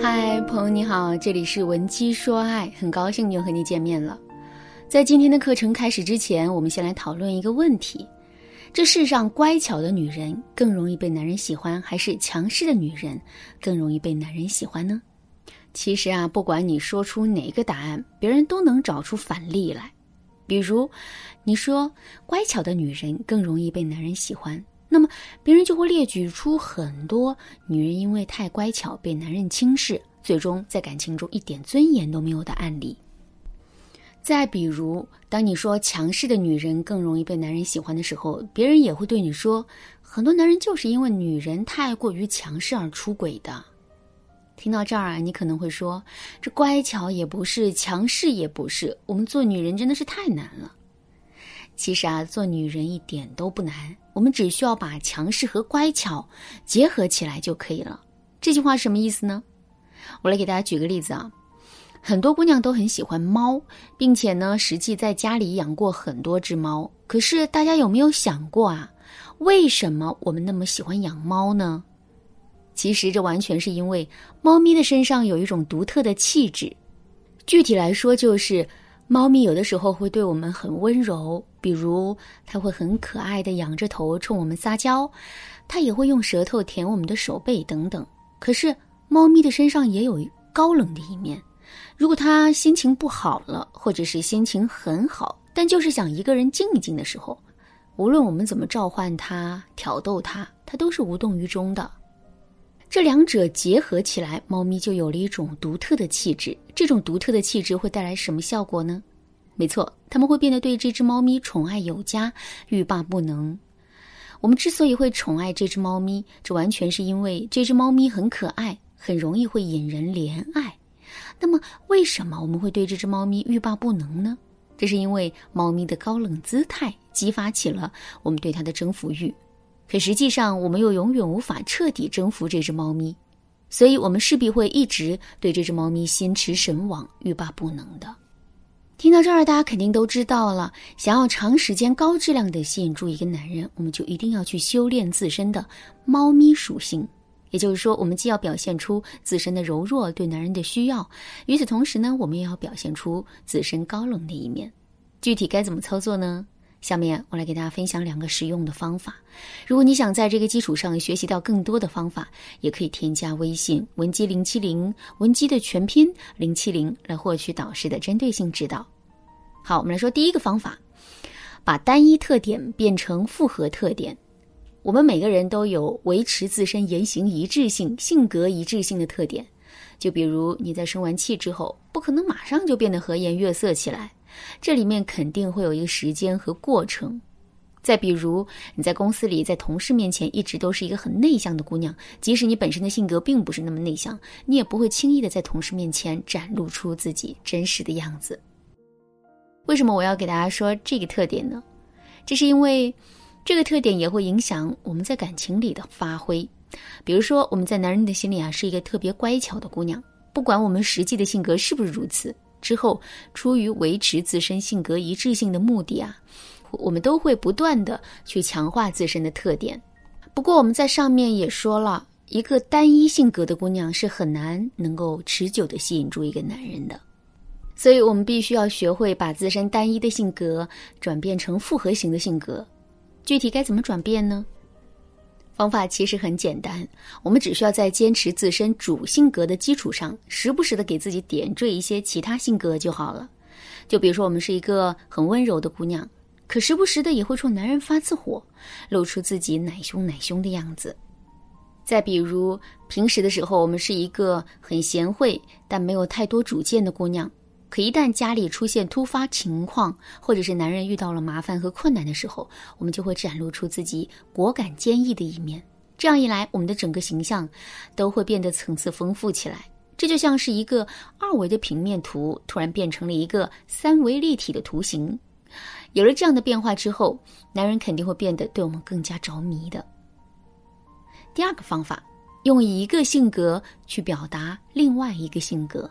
嗨，朋友你好，这里是文姬说爱，很高兴又和你见面了。在今天的课程开始之前，我们先来讨论一个问题：这世上乖巧的女人更容易被男人喜欢，还是强势的女人更容易被男人喜欢呢？其实啊，不管你说出哪个答案，别人都能找出反例来。比如，你说乖巧的女人更容易被男人喜欢。那么，别人就会列举出很多女人因为太乖巧被男人轻视，最终在感情中一点尊严都没有的案例。再比如，当你说强势的女人更容易被男人喜欢的时候，别人也会对你说，很多男人就是因为女人太过于强势而出轨的。听到这儿啊，你可能会说，这乖巧也不是，强势也不是，我们做女人真的是太难了。其实啊，做女人一点都不难，我们只需要把强势和乖巧结合起来就可以了。这句话什么意思呢？我来给大家举个例子啊。很多姑娘都很喜欢猫，并且呢，实际在家里养过很多只猫。可是大家有没有想过啊，为什么我们那么喜欢养猫呢？其实这完全是因为猫咪的身上有一种独特的气质。具体来说，就是。猫咪有的时候会对我们很温柔，比如它会很可爱的仰着头冲我们撒娇，它也会用舌头舔我们的手背等等。可是猫咪的身上也有高冷的一面，如果它心情不好了，或者是心情很好，但就是想一个人静一静的时候，无论我们怎么召唤它、挑逗它，它都是无动于衷的。这两者结合起来，猫咪就有了一种独特的气质。这种独特的气质会带来什么效果呢？没错，他们会变得对这只猫咪宠爱有加、欲罢不能。我们之所以会宠爱这只猫咪，这完全是因为这只猫咪很可爱，很容易会引人怜爱。那么，为什么我们会对这只猫咪欲罢不能呢？这是因为猫咪的高冷姿态激发起了我们对它的征服欲。可实际上，我们又永远无法彻底征服这只猫咪，所以我们势必会一直对这只猫咪心驰神往、欲罢不能的。听到这儿，大家肯定都知道了：想要长时间、高质量的吸引住一个男人，我们就一定要去修炼自身的猫咪属性。也就是说，我们既要表现出自身的柔弱对男人的需要，与此同时呢，我们也要表现出自身高冷的一面。具体该怎么操作呢？下面我来给大家分享两个实用的方法。如果你想在这个基础上学习到更多的方法，也可以添加微信文姬零七零，文姬的全拼零七零，来获取导师的针对性指导。好，我们来说第一个方法，把单一特点变成复合特点。我们每个人都有维持自身言行一致性、性格一致性的特点。就比如你在生完气之后，不可能马上就变得和颜悦色起来。这里面肯定会有一个时间和过程。再比如，你在公司里，在同事面前一直都是一个很内向的姑娘，即使你本身的性格并不是那么内向，你也不会轻易的在同事面前展露出自己真实的样子。为什么我要给大家说这个特点呢？这是因为，这个特点也会影响我们在感情里的发挥。比如说，我们在男人的心里啊，是一个特别乖巧的姑娘，不管我们实际的性格是不是如此。之后，出于维持自身性格一致性的目的啊，我们都会不断的去强化自身的特点。不过我们在上面也说了，一个单一性格的姑娘是很难能够持久的吸引住一个男人的。所以我们必须要学会把自身单一的性格转变成复合型的性格。具体该怎么转变呢？方法其实很简单，我们只需要在坚持自身主性格的基础上，时不时的给自己点缀一些其他性格就好了。就比如说，我们是一个很温柔的姑娘，可时不时的也会冲男人发次火，露出自己奶凶奶凶的样子。再比如，平时的时候，我们是一个很贤惠但没有太多主见的姑娘。可一旦家里出现突发情况，或者是男人遇到了麻烦和困难的时候，我们就会展露出自己果敢坚毅的一面。这样一来，我们的整个形象都会变得层次丰富起来。这就像是一个二维的平面图突然变成了一个三维立体的图形。有了这样的变化之后，男人肯定会变得对我们更加着迷的。第二个方法，用一个性格去表达另外一个性格。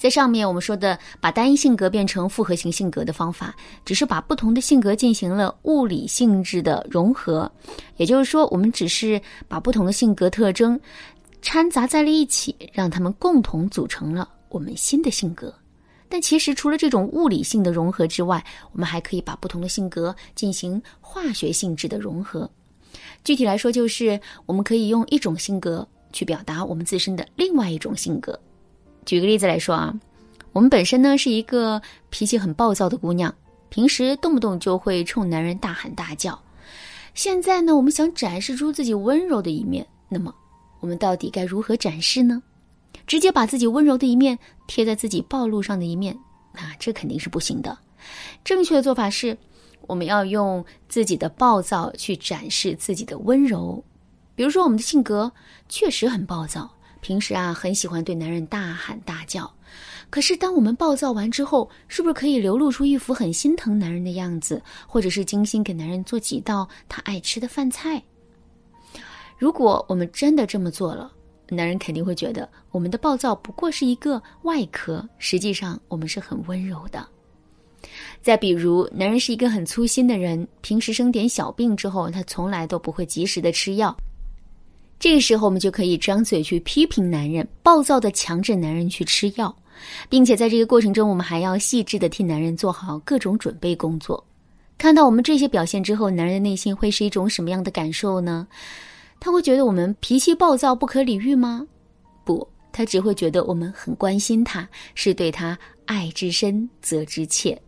在上面我们说的把单一性格变成复合型性格的方法，只是把不同的性格进行了物理性质的融合，也就是说，我们只是把不同的性格特征掺杂在了一起，让他们共同组成了我们新的性格。但其实，除了这种物理性的融合之外，我们还可以把不同的性格进行化学性质的融合。具体来说，就是我们可以用一种性格去表达我们自身的另外一种性格。举个例子来说啊，我们本身呢是一个脾气很暴躁的姑娘，平时动不动就会冲男人大喊大叫。现在呢，我们想展示出自己温柔的一面，那么我们到底该如何展示呢？直接把自己温柔的一面贴在自己暴露上的一面，那这肯定是不行的。正确的做法是，我们要用自己的暴躁去展示自己的温柔。比如说，我们的性格确实很暴躁，平时啊很喜欢对男人大喊大叫。可是，当我们暴躁完之后，是不是可以流露出一副很心疼男人的样子，或者是精心给男人做几道他爱吃的饭菜？如果我们真的这么做了，男人肯定会觉得我们的暴躁不过是一个外壳，实际上我们是很温柔的。再比如，男人是一个很粗心的人，平时生点小病之后，他从来都不会及时的吃药。这个时候，我们就可以张嘴去批评男人，暴躁的强制男人去吃药，并且在这个过程中，我们还要细致的替男人做好各种准备工作。看到我们这些表现之后，男人的内心会是一种什么样的感受呢？他会觉得我们脾气暴躁、不可理喻吗？不，他只会觉得我们很关心他，是对他爱之深责之切。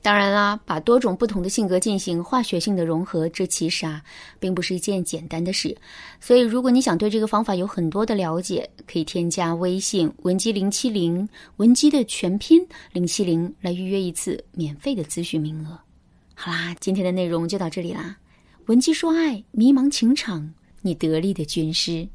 当然啦，把多种不同的性格进行化学性的融合，这其实啊，并不是一件简单的事。所以，如果你想对这个方法有很多的了解，可以添加微信文姬零七零，文姬的全拼零七零，来预约一次免费的咨询名额。好啦，今天的内容就到这里啦。文姬说爱，迷茫情场。你得力的军师。